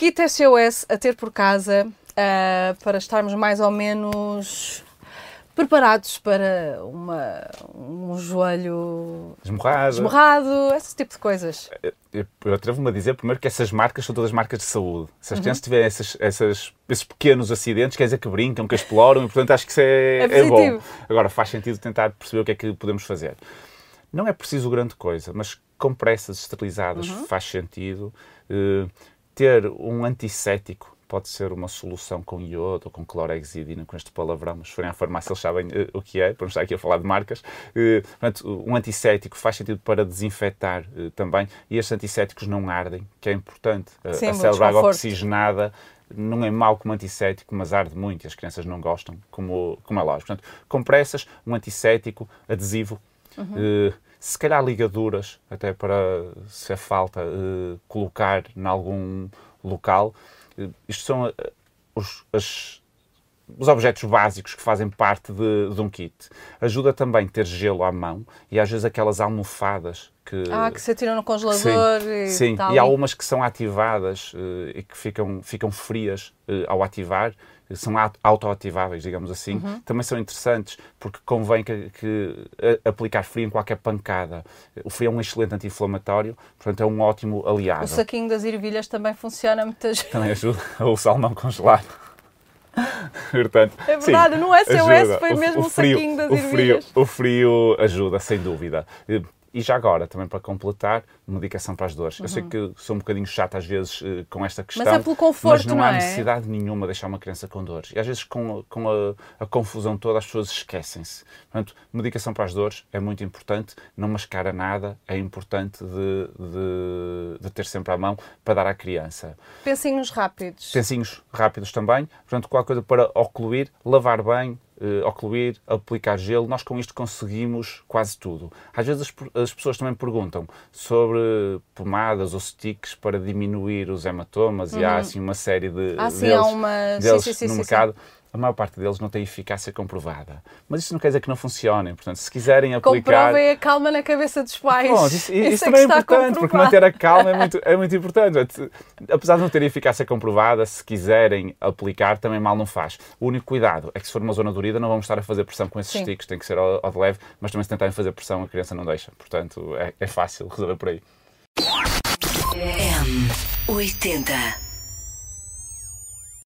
Kit SOS a ter por casa uh, para estarmos mais ou menos preparados para uma, um joelho esmorrado. esmorrado, esse tipo de coisas. Eu, eu atrevo-me a dizer primeiro que essas marcas são todas marcas de saúde. Se as uhum. crianças tiverem essas, essas, esses pequenos acidentes, quer dizer que brincam, que exploram, e portanto acho que isso é, é, é bom. Agora faz sentido tentar perceber o que é que podemos fazer. Não é preciso grande coisa, mas compressas esterilizadas uhum. faz sentido. Uh, ter um antisséptico pode ser uma solução com iodo ou com clorexidina, com este palavrão, mas se forem à farmácia eles sabem uh, o que é, para não estar aqui a falar de marcas. Uh, portanto, um antisséptico faz sentido para desinfetar uh, também, e estes antissépticos não ardem, que é importante. Sim, a célula água oxigenada não é mau como antisséptico, mas arde muito e as crianças não gostam, como, como é lógico. Portanto, compressas, um antisséptico, adesivo, uhum. Se calhar ligaduras, até para, se é falta, colocar em algum local. Isto são eh, os, as, os objetos básicos que fazem parte de, de, um kit. Ajuda também ter gelo à mão e às vezes aquelas almofadas que... Ah, que se atiram no congelador sim, e Sim, tal. e há umas que são ativadas e que ficam, ficam frias ao ativar são autoativáveis, digamos assim, uhum. também são interessantes porque convém que, que aplicar frio em qualquer pancada. O frio é um excelente anti-inflamatório, portanto é um ótimo aliado. O saquinho das ervilhas também funciona muitas vezes. Também ajuda. o salmão congelado. Portanto, é verdade, sim, no SOS ajuda. foi mesmo o, o frio, saquinho das o ervilhas. Frio, o frio ajuda, sem dúvida. E já agora, também para completar, medicação para as dores. Uhum. Eu sei uhum. que sou um bocadinho chato às vezes uh, com esta questão. Mas é pelo conforto, mas não, não há é? necessidade nenhuma de deixar uma criança com dores. E às vezes com, com a, a confusão toda as pessoas esquecem-se. Portanto, medicação para as dores é muito importante, não mascara nada, é importante de, de, de ter sempre à mão para dar à criança. Pensinhos rápidos. Pensinhos rápidos também. Portanto, qualquer coisa para ocluir, lavar bem, uh, ocluir, aplicar gelo, nós com isto conseguimos quase tudo. Às vezes as, as, pessoas também perguntam sobre pomadas ou sticks para diminuir os hematomas uhum. e há uhum. assim uma série de ah, deles, sim, há uma... deles sim, sim, no mercado a maior parte deles não tem eficácia comprovada. Mas isso não quer dizer que não funcionem. Portanto, se quiserem aplicar... Comprovem a calma na cabeça dos pais. Bom, isso, isso, isso é também é importante, porque manter a calma é muito, é muito importante. Apesar de não ter eficácia comprovada, se quiserem aplicar, também mal não faz. O único cuidado é que se for uma zona dorida, não vamos estar a fazer pressão com esses Sim. sticks, tem que ser ao, ao de leve, mas também se tentarem fazer pressão, a criança não deixa. Portanto, é, é fácil resolver por aí. M80